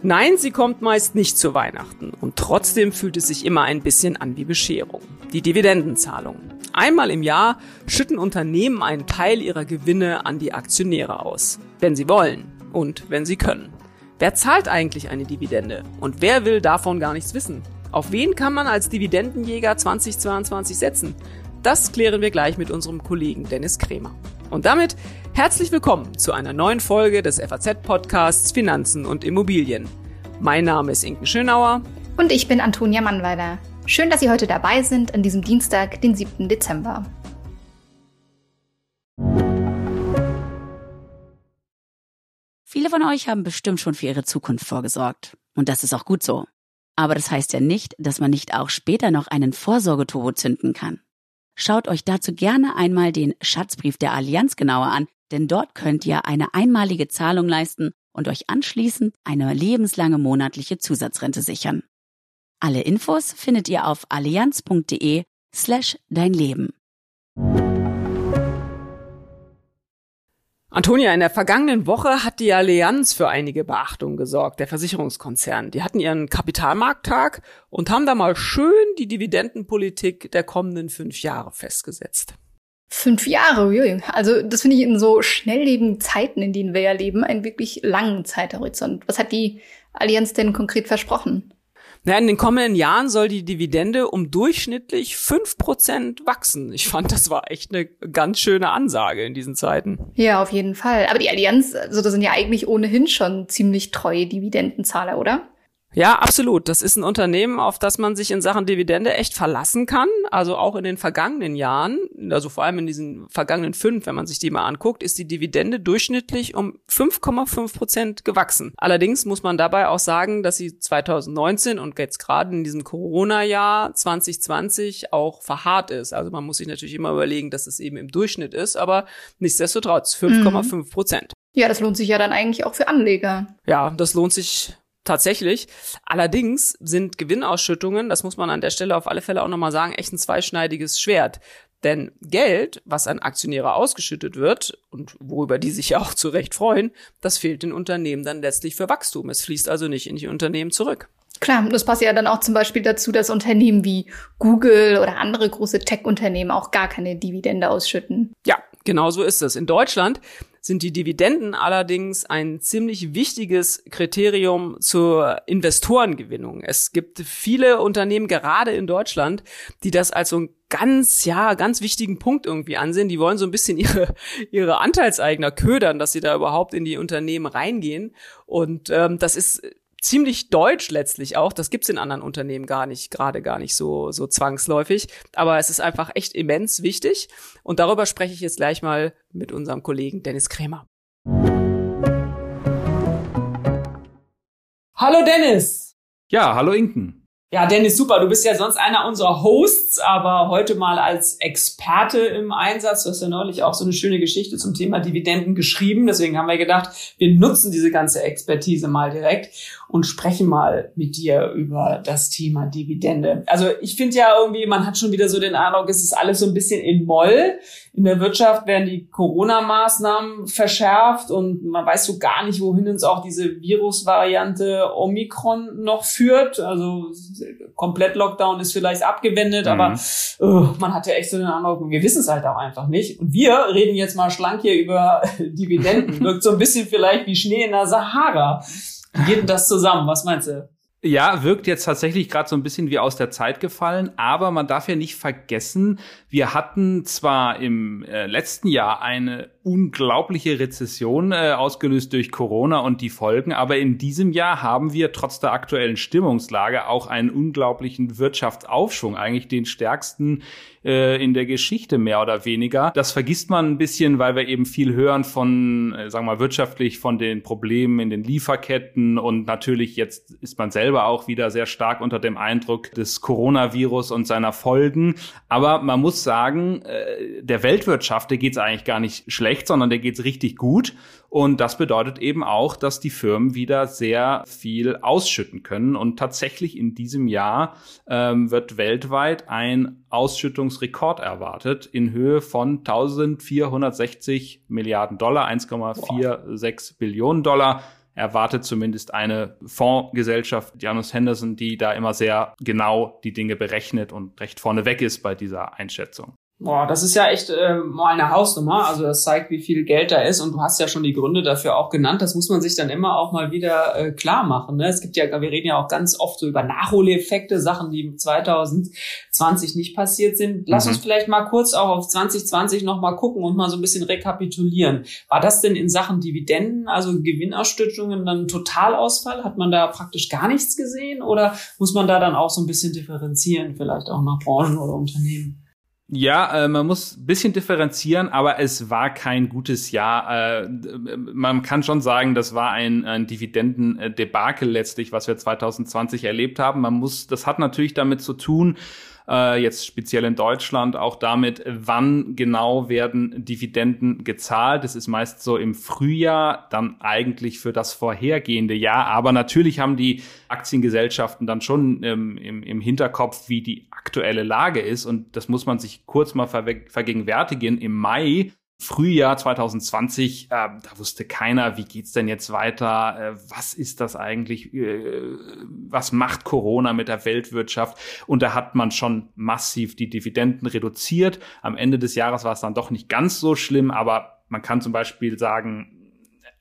Nein, sie kommt meist nicht zu Weihnachten und trotzdem fühlt es sich immer ein bisschen an wie Bescherung. Die Dividendenzahlung. Einmal im Jahr schütten Unternehmen einen Teil ihrer Gewinne an die Aktionäre aus, wenn sie wollen und wenn sie können. Wer zahlt eigentlich eine Dividende und wer will davon gar nichts wissen? Auf wen kann man als Dividendenjäger 2022 setzen? Das klären wir gleich mit unserem Kollegen Dennis Krämer. Und damit herzlich willkommen zu einer neuen Folge des FAZ-Podcasts Finanzen und Immobilien. Mein Name ist Inken Schönauer. Und ich bin Antonia Mannweiler. Schön, dass Sie heute dabei sind an diesem Dienstag, den 7. Dezember. Viele von euch haben bestimmt schon für ihre Zukunft vorgesorgt. Und das ist auch gut so. Aber das heißt ja nicht, dass man nicht auch später noch einen Vorsorgeturbo zünden kann. Schaut euch dazu gerne einmal den Schatzbrief der Allianz genauer an, denn dort könnt ihr eine einmalige Zahlung leisten und euch anschließend eine lebenslange monatliche Zusatzrente sichern. Alle Infos findet ihr auf allianz.de slash dein Leben. Antonia, in der vergangenen Woche hat die Allianz für einige Beachtung gesorgt, der Versicherungskonzern. Die hatten ihren Kapitalmarkttag und haben da mal schön die Dividendenpolitik der kommenden fünf Jahre festgesetzt. Fünf Jahre, also das finde ich in so schnelllebigen Zeiten, in denen wir ja leben, einen wirklich langen Zeithorizont. Was hat die Allianz denn konkret versprochen? Naja, in den kommenden Jahren soll die Dividende um durchschnittlich fünf Prozent wachsen. Ich fand, das war echt eine ganz schöne Ansage in diesen Zeiten. Ja, auf jeden Fall. Aber die Allianz, also das sind ja eigentlich ohnehin schon ziemlich treue Dividendenzahler, oder? Ja, absolut. Das ist ein Unternehmen, auf das man sich in Sachen Dividende echt verlassen kann. Also auch in den vergangenen Jahren, also vor allem in diesen vergangenen fünf, wenn man sich die mal anguckt, ist die Dividende durchschnittlich um 5,5 Prozent gewachsen. Allerdings muss man dabei auch sagen, dass sie 2019 und jetzt gerade in diesem Corona-Jahr 2020 auch verharrt ist. Also man muss sich natürlich immer überlegen, dass es eben im Durchschnitt ist, aber nichtsdestotrotz 5,5 Prozent. Ja, das lohnt sich ja dann eigentlich auch für Anleger. Ja, das lohnt sich Tatsächlich. Allerdings sind Gewinnausschüttungen, das muss man an der Stelle auf alle Fälle auch nochmal sagen, echt ein zweischneidiges Schwert. Denn Geld, was an Aktionäre ausgeschüttet wird und worüber die sich ja auch zu Recht freuen, das fehlt den Unternehmen dann letztlich für Wachstum. Es fließt also nicht in die Unternehmen zurück. Klar, das passt ja dann auch zum Beispiel dazu, dass Unternehmen wie Google oder andere große Tech-Unternehmen auch gar keine Dividende ausschütten. Ja, genau so ist es. In Deutschland sind die Dividenden allerdings ein ziemlich wichtiges Kriterium zur Investorengewinnung. Es gibt viele Unternehmen, gerade in Deutschland, die das als so ein ganz, ja, ganz wichtigen Punkt irgendwie ansehen. Die wollen so ein bisschen ihre, ihre Anteilseigner ködern, dass sie da überhaupt in die Unternehmen reingehen. Und ähm, das ist ziemlich deutsch letztlich auch. Das gibt's in anderen Unternehmen gar nicht, gerade gar nicht so, so zwangsläufig. Aber es ist einfach echt immens wichtig. Und darüber spreche ich jetzt gleich mal mit unserem Kollegen Dennis Krämer. Hallo Dennis! Ja, hallo Inken. Ja, Dennis, super. Du bist ja sonst einer unserer Hosts, aber heute mal als Experte im Einsatz. Du hast ja neulich auch so eine schöne Geschichte zum Thema Dividenden geschrieben. Deswegen haben wir gedacht, wir nutzen diese ganze Expertise mal direkt und sprechen mal mit dir über das Thema Dividende. Also ich finde ja irgendwie, man hat schon wieder so den Eindruck, es ist alles so ein bisschen in Moll. In der Wirtschaft werden die Corona-Maßnahmen verschärft und man weiß so gar nicht, wohin uns auch diese Virusvariante Omikron noch führt. Also komplett Lockdown ist vielleicht abgewendet, mhm. aber uh, man hat ja echt so den Eindruck, wir wissen es halt auch einfach nicht. Und wir reden jetzt mal schlank hier über Dividenden. Wirkt so ein bisschen vielleicht wie Schnee in der Sahara. Wie geht denn das zusammen? Was meinst du? Ja, wirkt jetzt tatsächlich gerade so ein bisschen wie aus der Zeit gefallen, aber man darf ja nicht vergessen, wir hatten zwar im äh, letzten Jahr eine unglaubliche Rezession äh, ausgelöst durch Corona und die Folgen, aber in diesem Jahr haben wir trotz der aktuellen Stimmungslage auch einen unglaublichen Wirtschaftsaufschwung, eigentlich den stärksten äh, in der Geschichte mehr oder weniger. Das vergisst man ein bisschen, weil wir eben viel hören von, äh, sagen wir mal, wirtschaftlich von den Problemen in den Lieferketten und natürlich jetzt ist man selber auch wieder sehr stark unter dem Eindruck des Coronavirus und seiner Folgen. Aber man muss sagen, äh, der Weltwirtschaft, geht es eigentlich gar nicht schlecht schlecht, sondern der geht's richtig gut. Und das bedeutet eben auch, dass die Firmen wieder sehr viel ausschütten können. Und tatsächlich in diesem Jahr ähm, wird weltweit ein Ausschüttungsrekord erwartet in Höhe von 1460 Milliarden Dollar, 1,46 Billionen Dollar erwartet zumindest eine Fondsgesellschaft, Janus Henderson, die da immer sehr genau die Dinge berechnet und recht vorneweg ist bei dieser Einschätzung. Boah, das ist ja echt äh, mal eine Hausnummer. Also das zeigt, wie viel Geld da ist. Und du hast ja schon die Gründe dafür auch genannt. Das muss man sich dann immer auch mal wieder äh, klar machen. Ne? Es gibt ja, wir reden ja auch ganz oft so über Nachholeffekte, Sachen, die 2020 nicht passiert sind. Lass mhm. uns vielleicht mal kurz auch auf 2020 nochmal gucken und mal so ein bisschen rekapitulieren. War das denn in Sachen Dividenden, also Gewinnausstützungen, dann Totalausfall? Hat man da praktisch gar nichts gesehen? Oder muss man da dann auch so ein bisschen differenzieren, vielleicht auch nach Branchen oder Unternehmen? Ja, äh, man muss bisschen differenzieren, aber es war kein gutes Jahr. Äh, man kann schon sagen, das war ein, ein Dividendendebakel letztlich, was wir 2020 erlebt haben. Man muss, das hat natürlich damit zu tun, äh, jetzt speziell in Deutschland auch damit, wann genau werden Dividenden gezahlt. Das ist meist so im Frühjahr, dann eigentlich für das vorhergehende Jahr. Aber natürlich haben die Aktiengesellschaften dann schon ähm, im, im Hinterkopf, wie die aktuelle Lage ist. Und das muss man sich kurz mal vergegenwärtigen. Im Mai Frühjahr 2020, äh, da wusste keiner, wie geht's denn jetzt weiter? Äh, was ist das eigentlich? Äh, was macht Corona mit der Weltwirtschaft? Und da hat man schon massiv die Dividenden reduziert. Am Ende des Jahres war es dann doch nicht ganz so schlimm, aber man kann zum Beispiel sagen,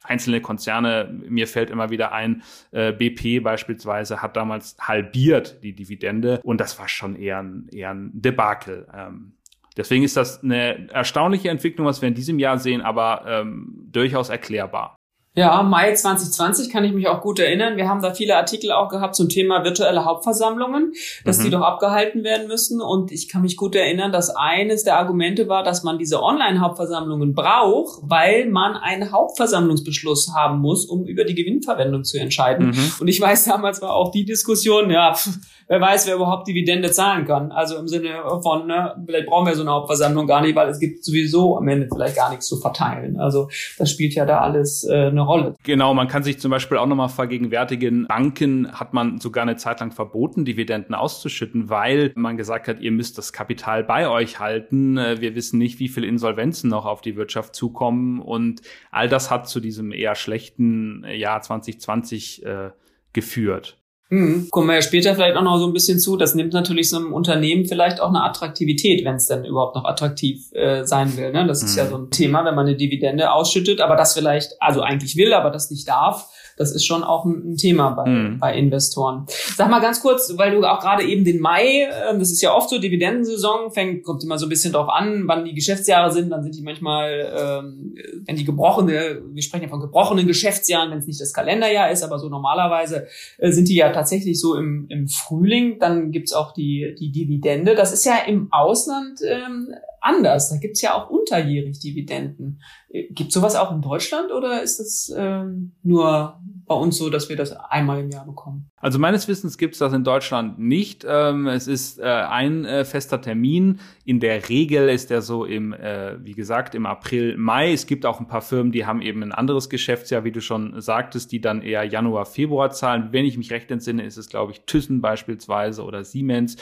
einzelne Konzerne, mir fällt immer wieder ein, äh, BP beispielsweise hat damals halbiert die Dividende und das war schon eher ein, eher ein Debakel. Ähm, Deswegen ist das eine erstaunliche Entwicklung, was wir in diesem Jahr sehen, aber ähm, durchaus erklärbar. Ja, Mai 2020 kann ich mich auch gut erinnern. Wir haben da viele Artikel auch gehabt zum Thema virtuelle Hauptversammlungen, dass mhm. die doch abgehalten werden müssen. Und ich kann mich gut erinnern, dass eines der Argumente war, dass man diese Online-Hauptversammlungen braucht, weil man einen Hauptversammlungsbeschluss haben muss, um über die Gewinnverwendung zu entscheiden. Mhm. Und ich weiß, damals war auch die Diskussion, ja, pff, wer weiß, wer überhaupt Dividende zahlen kann. Also im Sinne von, ne, vielleicht brauchen wir so eine Hauptversammlung gar nicht, weil es gibt sowieso am Ende vielleicht gar nichts zu verteilen. Also das spielt ja da alles äh, eine Rolle. Genau, man kann sich zum Beispiel auch nochmal vergegenwärtigen, Banken hat man sogar eine Zeit lang verboten, Dividenden auszuschütten, weil man gesagt hat, ihr müsst das Kapital bei euch halten. Äh, wir wissen nicht, wie viele Insolvenzen noch auf die Wirtschaft zukommen. Und all das hat zu diesem eher schlechten Jahr 2020 äh, geführt. Mhm. Kommen wir ja später vielleicht auch noch so ein bisschen zu. Das nimmt natürlich so einem Unternehmen vielleicht auch eine Attraktivität, wenn es denn überhaupt noch attraktiv äh, sein will. Ne? Das mhm. ist ja mhm. so ein Thema, wenn man eine Dividende ausschüttet, aber das vielleicht, also eigentlich will, aber das nicht darf das ist schon auch ein, ein Thema bei, mhm. bei Investoren. Sag mal ganz kurz, weil du auch gerade eben den Mai, äh, das ist ja oft so, Dividendensaison, fängt, kommt immer so ein bisschen drauf an, wann die Geschäftsjahre sind, dann sind die manchmal, ähm, wenn die gebrochene, wir sprechen ja von gebrochenen Geschäftsjahren, wenn es nicht das Kalenderjahr ist, aber so normalerweise äh, sind die ja tatsächlich so im, im Frühling, dann gibt's auch die, die Dividende. Das ist ja im Ausland ähm, anders. Da gibt's ja auch unterjährig Dividenden. Äh, gibt sowas auch in Deutschland oder ist das ähm, nur bei uns so, dass wir das einmal im Jahr bekommen? Also meines Wissens gibt's das in Deutschland nicht. Ähm, es ist äh, ein äh, fester Termin. In der Regel ist der so im, äh, wie gesagt, im April, Mai. Es gibt auch ein paar Firmen, die haben eben ein anderes Geschäftsjahr, wie du schon sagtest, die dann eher Januar, Februar zahlen. Wenn ich mich recht entsinne, ist es, glaube ich, Thyssen beispielsweise oder Siemens.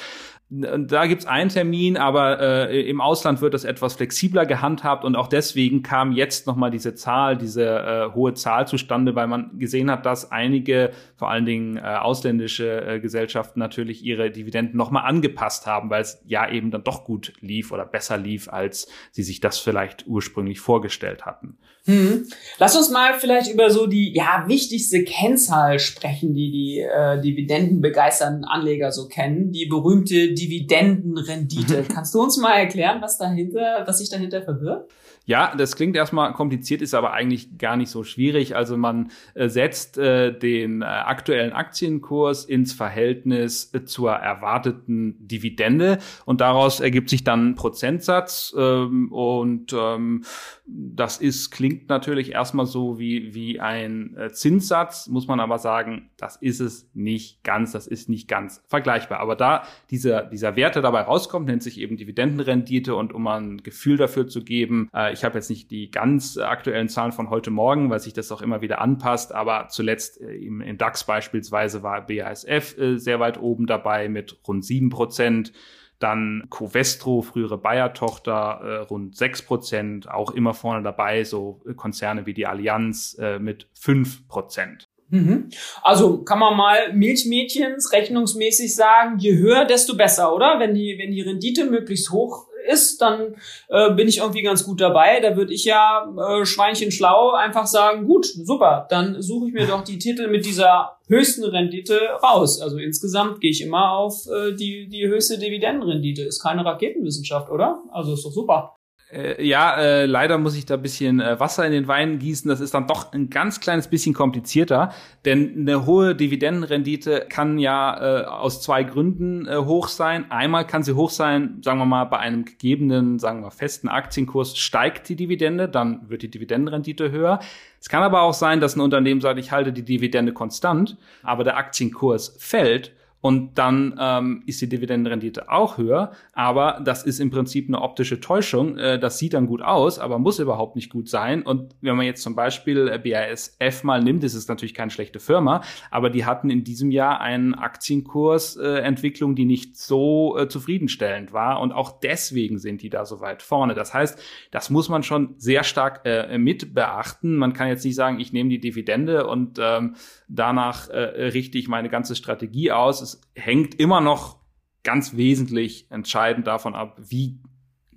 Da gibt's einen Termin, aber äh, im Ausland wird das etwas flexibler gehandhabt und auch deswegen kam jetzt nochmal diese Zahl, diese äh, hohe Zahl zustande, weil man gesehen hat, dass einige, vor allen Dingen äh, ausländische äh, Gesellschaften natürlich ihre Dividenden nochmal angepasst haben, weil es ja eben dann doch gut lief oder besser lief, als sie sich das vielleicht ursprünglich vorgestellt hatten. Hm. Lass uns mal vielleicht über so die ja wichtigste Kennzahl sprechen, die die äh, dividendenbegeisterten Anleger so kennen, die berühmte Dividendenrendite. Kannst du uns mal erklären, was dahinter, was sich dahinter verbirgt? Ja, das klingt erstmal kompliziert, ist aber eigentlich gar nicht so schwierig. Also man äh, setzt äh, den äh, aktuellen Aktienkurs ins Verhältnis äh, zur erwarteten Dividende und daraus ergibt sich dann ein Prozentsatz ähm, und ähm, das ist, klingt natürlich erstmal so wie, wie ein äh, Zinssatz, muss man aber sagen, das ist es nicht ganz, das ist nicht ganz vergleichbar. Aber da dieser dieser, dieser Werte dabei rauskommt, nennt sich eben Dividendenrendite und um ein Gefühl dafür zu geben, äh, ich habe jetzt nicht die ganz aktuellen Zahlen von heute Morgen, weil sich das auch immer wieder anpasst, aber zuletzt äh, im, im DAX beispielsweise war BASF äh, sehr weit oben dabei mit rund sieben Prozent. Dann Covestro, frühere Bayer-Tochter, äh, rund sechs Prozent, auch immer vorne dabei, so Konzerne wie die Allianz äh, mit fünf Prozent. Mhm. Also kann man mal Milchmädchens rechnungsmäßig sagen, je höher, desto besser, oder? Wenn die, wenn die Rendite möglichst hoch ist, dann äh, bin ich irgendwie ganz gut dabei. Da würde ich ja äh, Schweinchen schlau einfach sagen, gut, super, dann suche ich mir doch die Titel mit dieser höchsten Rendite raus. Also insgesamt gehe ich immer auf äh, die, die höchste Dividendenrendite. Ist keine Raketenwissenschaft, oder? Also ist doch super. Äh, ja, äh, leider muss ich da bisschen äh, Wasser in den Wein gießen. Das ist dann doch ein ganz kleines bisschen komplizierter, denn eine hohe Dividendenrendite kann ja äh, aus zwei Gründen äh, hoch sein. Einmal kann sie hoch sein, sagen wir mal, bei einem gegebenen, sagen wir festen Aktienkurs steigt die Dividende, dann wird die Dividendenrendite höher. Es kann aber auch sein, dass ein Unternehmen sagt, ich halte die Dividende konstant, aber der Aktienkurs fällt und dann ähm, ist die Dividendenrendite auch höher, aber das ist im Prinzip eine optische Täuschung. Äh, das sieht dann gut aus, aber muss überhaupt nicht gut sein. Und wenn man jetzt zum Beispiel äh, BASF mal nimmt, ist es natürlich keine schlechte Firma, aber die hatten in diesem Jahr einen Aktienkursentwicklung, äh, die nicht so äh, zufriedenstellend war. Und auch deswegen sind die da so weit vorne. Das heißt, das muss man schon sehr stark äh, mit beachten. Man kann jetzt nicht sagen, ich nehme die Dividende und ähm, danach äh, richte ich meine ganze Strategie aus. Es hängt immer noch ganz wesentlich entscheidend davon ab, wie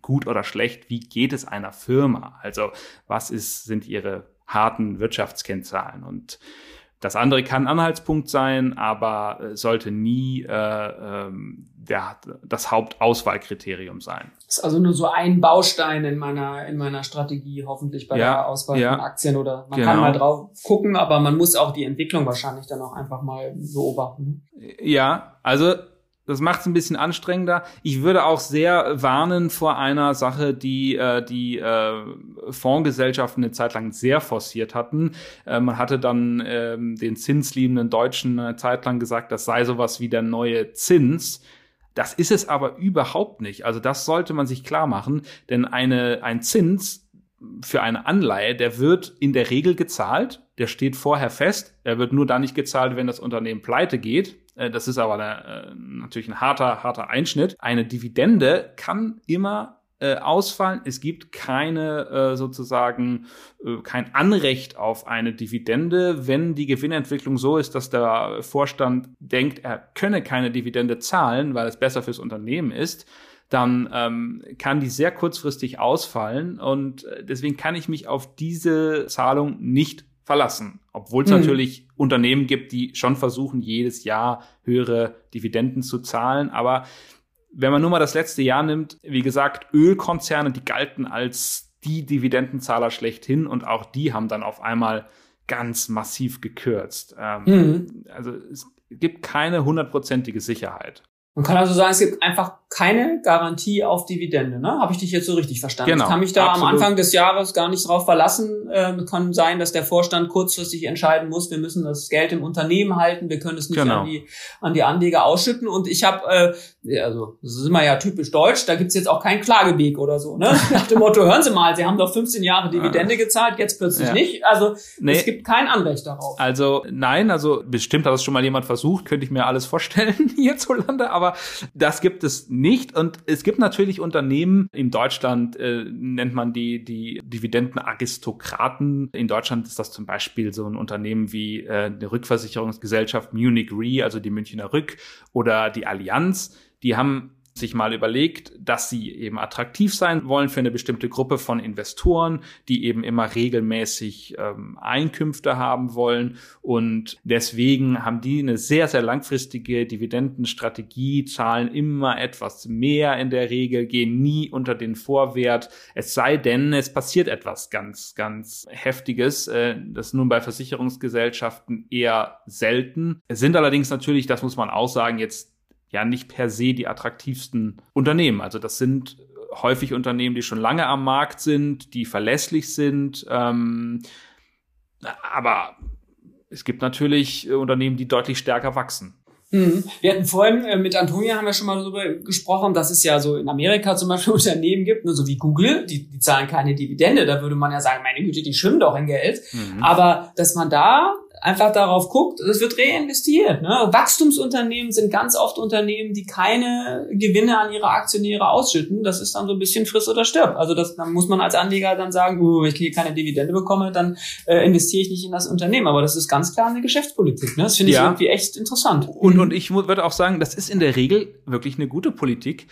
gut oder schlecht, wie geht es einer Firma? Also was ist, sind ihre harten Wirtschaftskennzahlen? Und das andere kann Anhaltspunkt sein, aber äh, sollte nie äh, ähm, der, das Hauptauswahlkriterium sein. Das ist also nur so ein Baustein in meiner, in meiner Strategie, hoffentlich bei ja, der Auswahl ja. von Aktien oder man genau. kann mal drauf gucken, aber man muss auch die Entwicklung wahrscheinlich dann auch einfach mal beobachten. Ja, also das macht es ein bisschen anstrengender. Ich würde auch sehr warnen vor einer Sache, die äh, die äh, Fondsgesellschaften eine Zeit lang sehr forciert hatten. Äh, man hatte dann äh, den zinsliebenden Deutschen eine Zeit lang gesagt, das sei sowas wie der neue Zins. Das ist es aber überhaupt nicht. Also das sollte man sich klar machen, denn eine, ein Zins für eine Anleihe, der wird in der Regel gezahlt. Der steht vorher fest. Er wird nur dann nicht gezahlt, wenn das Unternehmen pleite geht. Äh, das ist aber eine, äh, natürlich ein harter, harter Einschnitt. Eine Dividende kann immer äh, ausfallen. Es gibt keine sozusagen kein Anrecht auf eine Dividende, wenn die Gewinnentwicklung so ist, dass der Vorstand denkt, er könne keine Dividende zahlen, weil es besser fürs Unternehmen ist dann ähm, kann die sehr kurzfristig ausfallen und deswegen kann ich mich auf diese Zahlung nicht verlassen. Obwohl es mhm. natürlich Unternehmen gibt, die schon versuchen, jedes Jahr höhere Dividenden zu zahlen. Aber wenn man nur mal das letzte Jahr nimmt, wie gesagt, Ölkonzerne, die galten als die Dividendenzahler schlechthin und auch die haben dann auf einmal ganz massiv gekürzt. Ähm, mhm. Also es gibt keine hundertprozentige Sicherheit. Man kann also sagen, es gibt einfach keine Garantie auf Dividende, ne? Habe ich dich jetzt so richtig verstanden? Genau, ich kann mich da absolut. am Anfang des Jahres gar nicht drauf verlassen. Ähm, kann sein, dass der Vorstand kurzfristig entscheiden muss, wir müssen das Geld im Unternehmen halten, wir können es nicht genau. an, die, an die Anleger ausschütten. Und ich habe, äh, also das ist immer ja typisch deutsch, da gibt's jetzt auch keinen Klageweg oder so. Ne? Nach dem Motto, hören Sie mal, Sie haben doch 15 Jahre Dividende gezahlt, jetzt plötzlich ja. nicht. Also nee. es gibt kein Anrecht darauf. Also nein, also bestimmt hat das schon mal jemand versucht, könnte ich mir alles vorstellen hierzulande, aber das gibt es nicht. Und es gibt natürlich Unternehmen, in Deutschland äh, nennt man die, die Dividendenaristokraten. In Deutschland ist das zum Beispiel so ein Unternehmen wie äh, eine Rückversicherungsgesellschaft Munich Re, also die Münchner Rück oder die Allianz. Die haben sich mal überlegt, dass sie eben attraktiv sein wollen für eine bestimmte Gruppe von Investoren, die eben immer regelmäßig ähm, Einkünfte haben wollen. Und deswegen haben die eine sehr, sehr langfristige Dividendenstrategie, zahlen immer etwas mehr in der Regel, gehen nie unter den Vorwert. Es sei denn, es passiert etwas ganz, ganz Heftiges. Äh, das nun bei Versicherungsgesellschaften eher selten. Es sind allerdings natürlich, das muss man auch sagen, jetzt ja nicht per se die attraktivsten Unternehmen. Also das sind häufig Unternehmen, die schon lange am Markt sind, die verlässlich sind. Ähm, aber es gibt natürlich Unternehmen, die deutlich stärker wachsen. Mhm. Wir hatten vorhin äh, mit Antonia haben wir schon mal darüber gesprochen, dass es ja so in Amerika zum Beispiel Unternehmen gibt, nur so wie Google, die, die zahlen keine Dividende. Da würde man ja sagen, meine Güte, die schwimmen doch in Geld. Mhm. Aber dass man da einfach darauf guckt, es wird reinvestiert. Ne? Wachstumsunternehmen sind ganz oft Unternehmen, die keine Gewinne an ihre Aktionäre ausschütten. Das ist dann so ein bisschen friss oder stirb. Also das, dann muss man als Anleger dann sagen, oh, wenn ich hier keine Dividende bekomme, dann äh, investiere ich nicht in das Unternehmen. Aber das ist ganz klar eine Geschäftspolitik. Ne? Das finde ich ja. irgendwie echt interessant. Und, und ich würde auch sagen, das ist in der Regel wirklich eine gute Politik.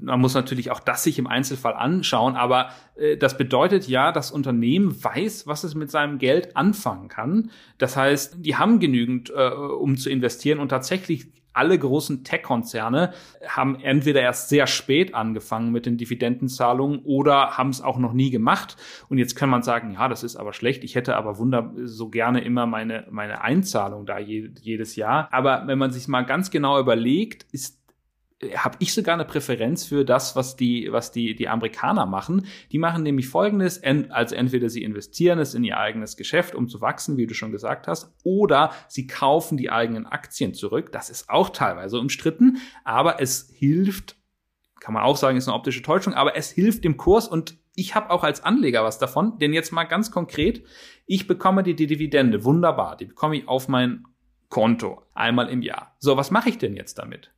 Man muss natürlich auch das sich im Einzelfall anschauen, aber äh, das bedeutet ja, das Unternehmen weiß, was es mit seinem Geld anfangen kann. Das heißt, die haben genügend, äh, um zu investieren und tatsächlich alle großen Tech-Konzerne haben entweder erst sehr spät angefangen mit den Dividendenzahlungen oder haben es auch noch nie gemacht. Und jetzt kann man sagen, ja, das ist aber schlecht. Ich hätte aber wunder so gerne immer meine, meine Einzahlung da je, jedes Jahr. Aber wenn man sich mal ganz genau überlegt, ist habe ich sogar eine Präferenz für das, was die, was die, die Amerikaner machen. Die machen nämlich Folgendes, also entweder sie investieren es in ihr eigenes Geschäft, um zu wachsen, wie du schon gesagt hast, oder sie kaufen die eigenen Aktien zurück. Das ist auch teilweise umstritten, aber es hilft, kann man auch sagen, ist eine optische Täuschung, aber es hilft dem Kurs und ich habe auch als Anleger was davon, denn jetzt mal ganz konkret, ich bekomme die, die Dividende, wunderbar, die bekomme ich auf mein Konto einmal im Jahr. So, was mache ich denn jetzt damit?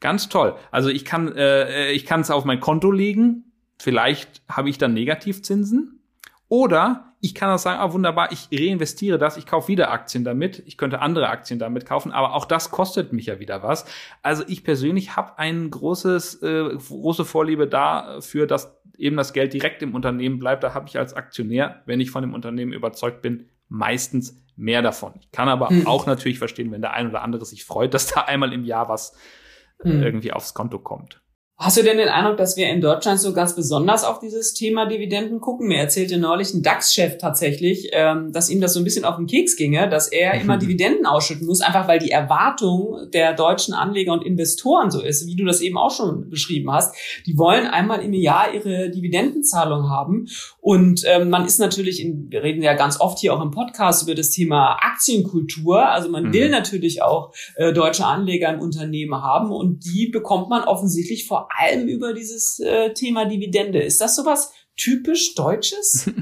Ganz toll. Also ich kann äh, ich kann es auf mein Konto legen. Vielleicht habe ich dann Negativzinsen. Oder ich kann auch sagen, ah, wunderbar, ich reinvestiere das, ich kaufe wieder Aktien damit, ich könnte andere Aktien damit kaufen, aber auch das kostet mich ja wieder was. Also ich persönlich habe ein großes, äh, große Vorliebe dafür, dass eben das Geld direkt im Unternehmen bleibt. Da habe ich als Aktionär, wenn ich von dem Unternehmen überzeugt bin, meistens mehr davon. Ich kann aber hm. auch natürlich verstehen, wenn der ein oder andere sich freut, dass da einmal im Jahr was mhm. irgendwie aufs Konto kommt. Hast du denn den Eindruck, dass wir in Deutschland so ganz besonders auf dieses Thema Dividenden gucken? Mir erzählte neulich ein DAX-Chef tatsächlich, ähm, dass ihm das so ein bisschen auf den Keks ginge, dass er mhm. immer Dividenden ausschütten muss, einfach weil die Erwartung der deutschen Anleger und Investoren so ist, wie du das eben auch schon beschrieben hast. Die wollen einmal im Jahr ihre Dividendenzahlung haben. Und ähm, man ist natürlich, in, wir reden ja ganz oft hier auch im Podcast über das Thema Aktienkultur. Also man mhm. will natürlich auch äh, deutsche Anleger im Unternehmen haben und die bekommt man offensichtlich vor allem über dieses äh, Thema Dividende. Ist das sowas typisch Deutsches?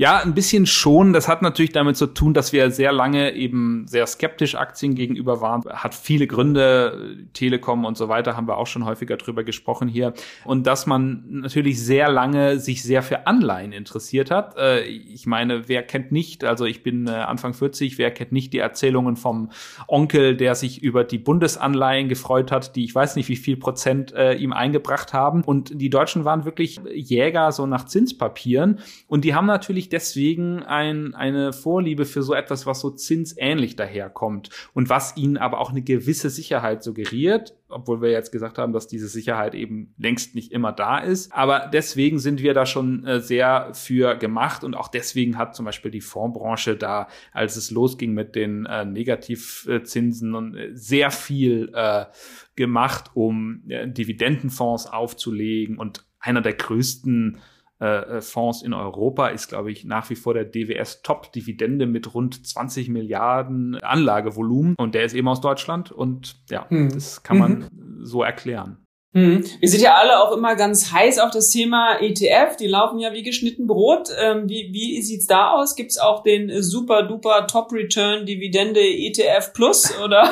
Ja, ein bisschen schon. Das hat natürlich damit zu tun, dass wir sehr lange eben sehr skeptisch Aktien gegenüber waren. Hat viele Gründe. Telekom und so weiter haben wir auch schon häufiger drüber gesprochen hier. Und dass man natürlich sehr lange sich sehr für Anleihen interessiert hat. Äh, ich meine, wer kennt nicht, also ich bin äh, Anfang 40, wer kennt nicht die Erzählungen vom Onkel, der sich über die Bundesanleihen gefreut hat, die ich weiß nicht wie viel Prozent äh, ihm eingebracht haben. Und die Deutschen waren wirklich Jäger so nach Zinspapieren. Und die haben natürlich deswegen ein, eine Vorliebe für so etwas, was so zinsähnlich daherkommt und was ihnen aber auch eine gewisse Sicherheit suggeriert, obwohl wir jetzt gesagt haben, dass diese Sicherheit eben längst nicht immer da ist. Aber deswegen sind wir da schon äh, sehr für gemacht und auch deswegen hat zum Beispiel die Fondsbranche da, als es losging mit den äh, Negativzinsen und äh, sehr viel äh, gemacht, um äh, Dividendenfonds aufzulegen und einer der größten äh, äh, Fonds in Europa ist, glaube ich, nach wie vor der DWS Top-Dividende mit rund 20 Milliarden Anlagevolumen. Und der ist eben aus Deutschland. Und ja, hm. das kann man mhm. so erklären. Hm. Wir sind ja alle auch immer ganz heiß auf das Thema ETF. Die laufen ja wie geschnitten Brot. Ähm, wie, wie sieht's da aus? Gibt's auch den äh, super duper Top Return Dividende ETF Plus oder?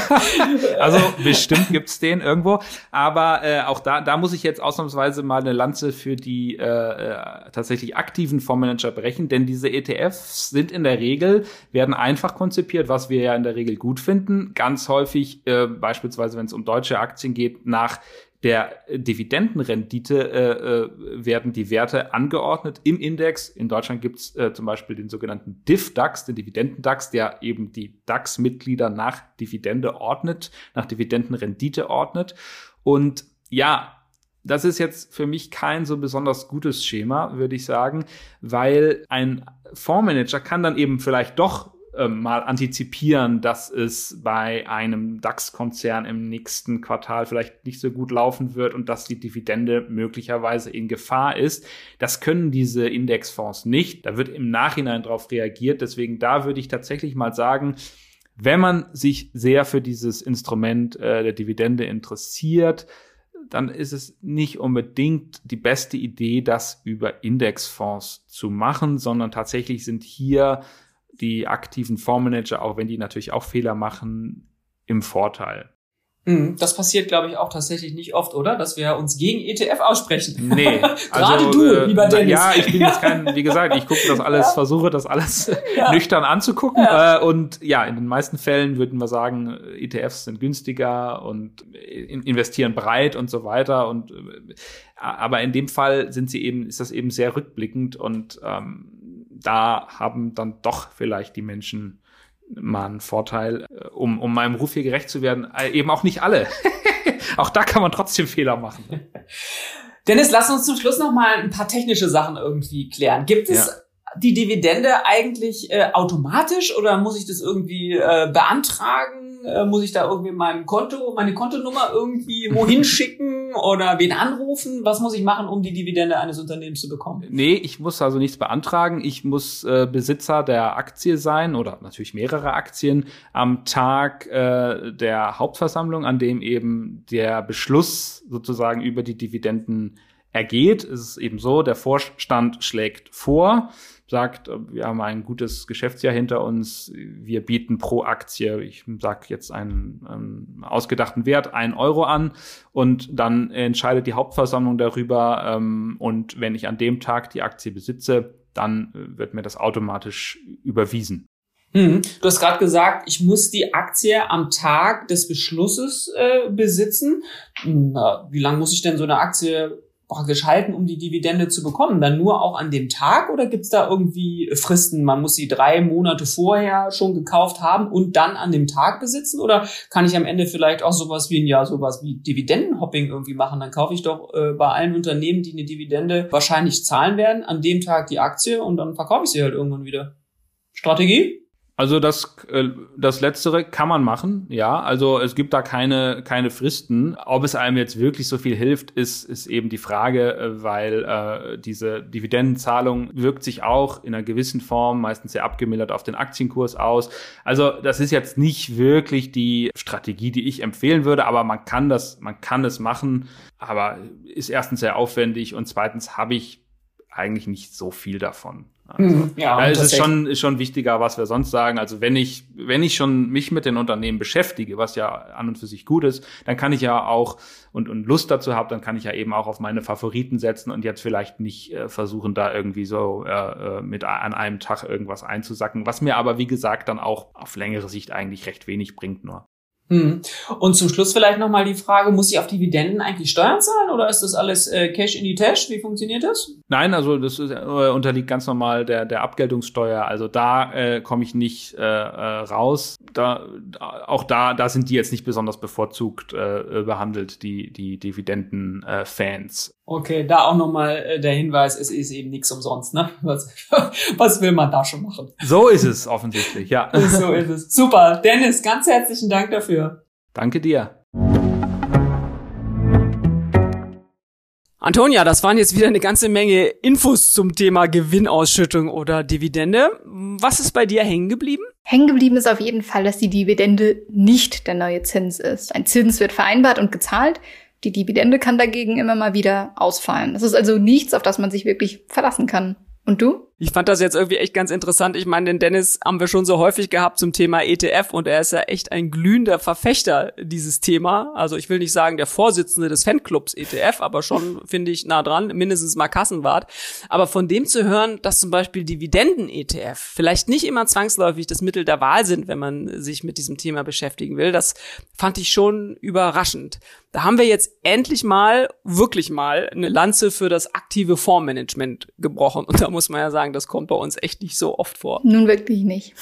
also bestimmt gibt's den irgendwo. Aber äh, auch da, da muss ich jetzt ausnahmsweise mal eine Lanze für die äh, äh tatsächlich aktiven Fondsmanager brechen, denn diese ETFs sind in der Regel werden einfach konzipiert, was wir ja in der Regel gut finden. Ganz häufig, äh, beispielsweise wenn es um deutsche Aktien geht, nach der Dividendenrendite äh, äh, werden die Werte angeordnet im Index. In Deutschland gibt es äh, zum Beispiel den sogenannten DIF-DAX, den Dividendendax, der eben die DAX-Mitglieder nach Dividende ordnet, nach Dividendenrendite ordnet. Und ja, das ist jetzt für mich kein so besonders gutes Schema, würde ich sagen, weil ein Fondsmanager kann dann eben vielleicht doch ähm, mal antizipieren, dass es bei einem DAX-Konzern im nächsten Quartal vielleicht nicht so gut laufen wird und dass die Dividende möglicherweise in Gefahr ist. Das können diese Indexfonds nicht. Da wird im Nachhinein darauf reagiert. Deswegen da würde ich tatsächlich mal sagen, Wenn man sich sehr für dieses Instrument äh, der Dividende interessiert, dann ist es nicht unbedingt die beste Idee, das über Indexfonds zu machen, sondern tatsächlich sind hier die aktiven Fondsmanager, auch wenn die natürlich auch Fehler machen, im Vorteil. Mhm. Das passiert, glaube ich, auch tatsächlich nicht oft, oder? Dass wir uns gegen ETF aussprechen. Nee. Gerade also, du, äh, lieber Dennis. Ja, ich bin jetzt kein, wie gesagt, ich gucke das alles, ja. versuche das alles ja. nüchtern anzugucken. Ja. Äh, und ja, in den meisten Fällen würden wir sagen, ETFs sind günstiger und investieren breit und so weiter. Und äh, aber in dem Fall sind sie eben, ist das eben sehr rückblickend und ähm, da haben dann doch vielleicht die Menschen mal ein Vorteil, äh, um, um meinem Ruf hier gerecht zu werden. Äh, eben auch nicht alle. auch da kann man trotzdem Fehler machen. Dennis, lass uns zum Schluss noch mal ein paar technische Sachen irgendwie klären. Gibt es ja die Dividende eigentlich äh, automatisch oder muss ich das irgendwie äh, beantragen? Äh, muss ich da irgendwie mein Konto, meine Kontonummer irgendwie wohin schicken oder wen anrufen? Was muss ich machen, um die Dividende eines Unternehmens zu bekommen? Nee, ich muss also nichts beantragen. Ich muss äh, Besitzer der Aktie sein oder natürlich mehrere Aktien am Tag äh, der Hauptversammlung, an dem eben der Beschluss sozusagen über die Dividenden ergeht. Es ist eben so, der Vorstand schlägt vor, sagt, wir haben ein gutes Geschäftsjahr hinter uns, wir bieten pro Aktie, ich sage jetzt einen, einen ausgedachten Wert, ein Euro an und dann entscheidet die Hauptversammlung darüber ähm, und wenn ich an dem Tag die Aktie besitze, dann wird mir das automatisch überwiesen. Hm. Du hast gerade gesagt, ich muss die Aktie am Tag des Beschlusses äh, besitzen. Na, wie lange muss ich denn so eine Aktie praktisch halten, um die Dividende zu bekommen? Dann nur auch an dem Tag oder gibt's da irgendwie Fristen? Man muss sie drei Monate vorher schon gekauft haben und dann an dem Tag besitzen? Oder kann ich am Ende vielleicht auch sowas wie ein Jahr, sowas wie Dividendenhopping irgendwie machen? Dann kaufe ich doch äh, bei allen Unternehmen, die eine Dividende wahrscheinlich zahlen werden, an dem Tag die Aktie und dann verkaufe ich sie halt irgendwann wieder. Strategie? Also das, äh, das Letztere kann man machen, ja. Also es gibt da keine, keine Fristen. Ob es einem jetzt wirklich so viel hilft, ist, ist eben die Frage, äh, weil äh, diese Dividendenzahlung wirkt sich auch in einer gewissen Form, meistens sehr abgemildert, auf den Aktienkurs aus. Also das ist jetzt nicht wirklich die Strategie, die ich empfehlen würde, aber man kann das, man kann es machen, aber ist erstens sehr aufwendig und zweitens habe ich eigentlich nicht so viel davon. Also, mhm. ja, da ist es schon, ist schon wichtiger, was wir sonst sagen. Also wenn ich, wenn ich schon mich mit den Unternehmen beschäftige, was ja an und für sich gut ist, dann kann ich ja auch und, und Lust dazu habe, dann kann ich ja eben auch auf meine Favoriten setzen und jetzt vielleicht nicht äh, versuchen, da irgendwie so äh, äh mit an einem Tag irgendwas einzusacken, was mir aber, wie gesagt, dann auch auf längere Sicht eigentlich recht wenig bringt nur. Hm. Und zum Schluss vielleicht nochmal die Frage, muss ich auf Dividenden eigentlich Steuern zahlen oder ist das alles äh, Cash in die Tash? Wie funktioniert das? Nein, also das ist, äh, unterliegt ganz normal der, der Abgeltungssteuer. Also da äh, komme ich nicht äh, äh, raus. Da, auch da, da sind die jetzt nicht besonders bevorzugt äh, behandelt, die, die Dividenden-Fans. Okay, da auch nochmal äh, der Hinweis, es ist eben nichts umsonst, ne? Was, was will man da schon machen? So ist es offensichtlich, ja. So ist es. Super. Dennis, ganz herzlichen Dank dafür. Danke dir. Antonia, das waren jetzt wieder eine ganze Menge Infos zum Thema Gewinnausschüttung oder Dividende. Was ist bei dir hängen geblieben? Hängen geblieben ist auf jeden Fall, dass die Dividende nicht der neue Zins ist. Ein Zins wird vereinbart und gezahlt. Die Dividende kann dagegen immer mal wieder ausfallen. Das ist also nichts, auf das man sich wirklich verlassen kann. Und du? Ich fand das jetzt irgendwie echt ganz interessant. Ich meine, den Dennis haben wir schon so häufig gehabt zum Thema ETF und er ist ja echt ein glühender Verfechter dieses Thema. Also ich will nicht sagen der Vorsitzende des Fanclubs ETF, aber schon finde ich nah dran, mindestens mal Kassenwart. Aber von dem zu hören, dass zum Beispiel Dividenden-ETF vielleicht nicht immer zwangsläufig das Mittel der Wahl sind, wenn man sich mit diesem Thema beschäftigen will, das fand ich schon überraschend. Da haben wir jetzt endlich mal, wirklich mal, eine Lanze für das aktive Fondsmanagement gebrochen. Und da muss man ja sagen, das kommt bei uns echt nicht so oft vor. Nun wirklich nicht.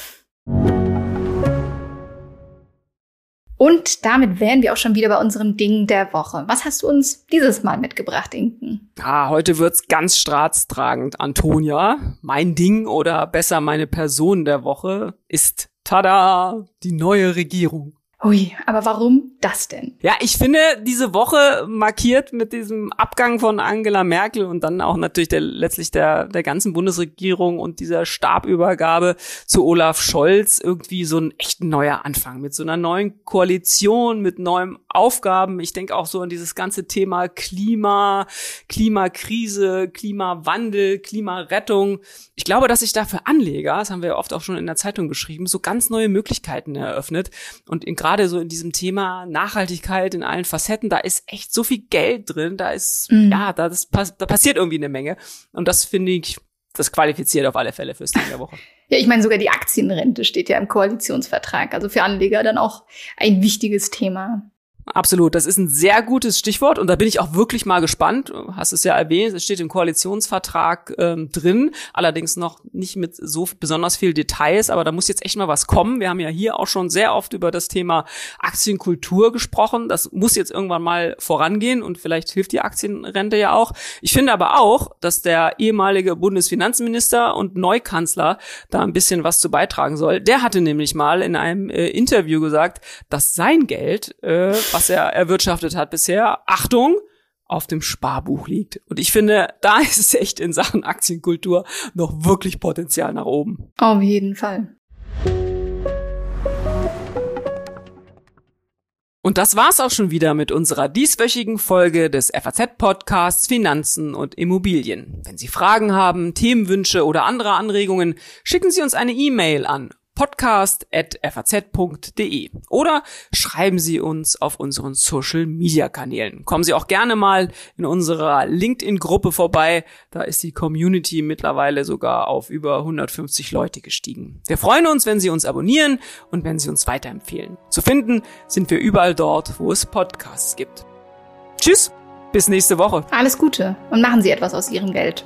Und damit wären wir auch schon wieder bei unserem Ding der Woche. Was hast du uns dieses Mal mitgebracht, Inken? Ah, heute wird's ganz staatstragend, Antonia. Mein Ding oder besser meine Person der Woche ist, tada, die neue Regierung. Hui, aber warum das denn? Ja, ich finde diese Woche markiert mit diesem Abgang von Angela Merkel und dann auch natürlich der, letztlich der, der ganzen Bundesregierung und dieser Stabübergabe zu Olaf Scholz irgendwie so ein echt neuer Anfang mit so einer neuen Koalition, mit neuen Aufgaben. Ich denke auch so an dieses ganze Thema Klima, Klimakrise, Klimawandel, Klimarettung. Ich glaube, dass sich da für Anleger, das haben wir oft auch schon in der Zeitung geschrieben, so ganz neue Möglichkeiten eröffnet und in gerade so in diesem Thema Nachhaltigkeit in allen Facetten, da ist echt so viel Geld drin, da ist, mhm. ja, da, das, da passiert irgendwie eine Menge. Und das finde ich, das qualifiziert auf alle Fälle fürs Thema der Woche. Ja, ich meine, sogar die Aktienrente steht ja im Koalitionsvertrag. Also für Anleger dann auch ein wichtiges Thema. Absolut, das ist ein sehr gutes Stichwort und da bin ich auch wirklich mal gespannt. Du hast es ja erwähnt, es steht im Koalitionsvertrag ähm, drin, allerdings noch nicht mit so besonders viel Details, aber da muss jetzt echt mal was kommen. Wir haben ja hier auch schon sehr oft über das Thema Aktienkultur gesprochen. Das muss jetzt irgendwann mal vorangehen und vielleicht hilft die Aktienrente ja auch. Ich finde aber auch, dass der ehemalige Bundesfinanzminister und Neukanzler da ein bisschen was zu beitragen soll. Der hatte nämlich mal in einem äh, Interview gesagt, dass sein Geld äh, was er erwirtschaftet hat bisher, Achtung, auf dem Sparbuch liegt. Und ich finde, da ist es echt in Sachen Aktienkultur noch wirklich Potenzial nach oben. Auf jeden Fall. Und das war's auch schon wieder mit unserer dieswöchigen Folge des FAZ-Podcasts Finanzen und Immobilien. Wenn Sie Fragen haben, Themenwünsche oder andere Anregungen, schicken Sie uns eine E-Mail an podcast.faz.de oder schreiben Sie uns auf unseren Social Media Kanälen. Kommen Sie auch gerne mal in unserer LinkedIn Gruppe vorbei. Da ist die Community mittlerweile sogar auf über 150 Leute gestiegen. Wir freuen uns, wenn Sie uns abonnieren und wenn Sie uns weiterempfehlen. Zu finden sind wir überall dort, wo es Podcasts gibt. Tschüss, bis nächste Woche. Alles Gute und machen Sie etwas aus Ihrem Geld.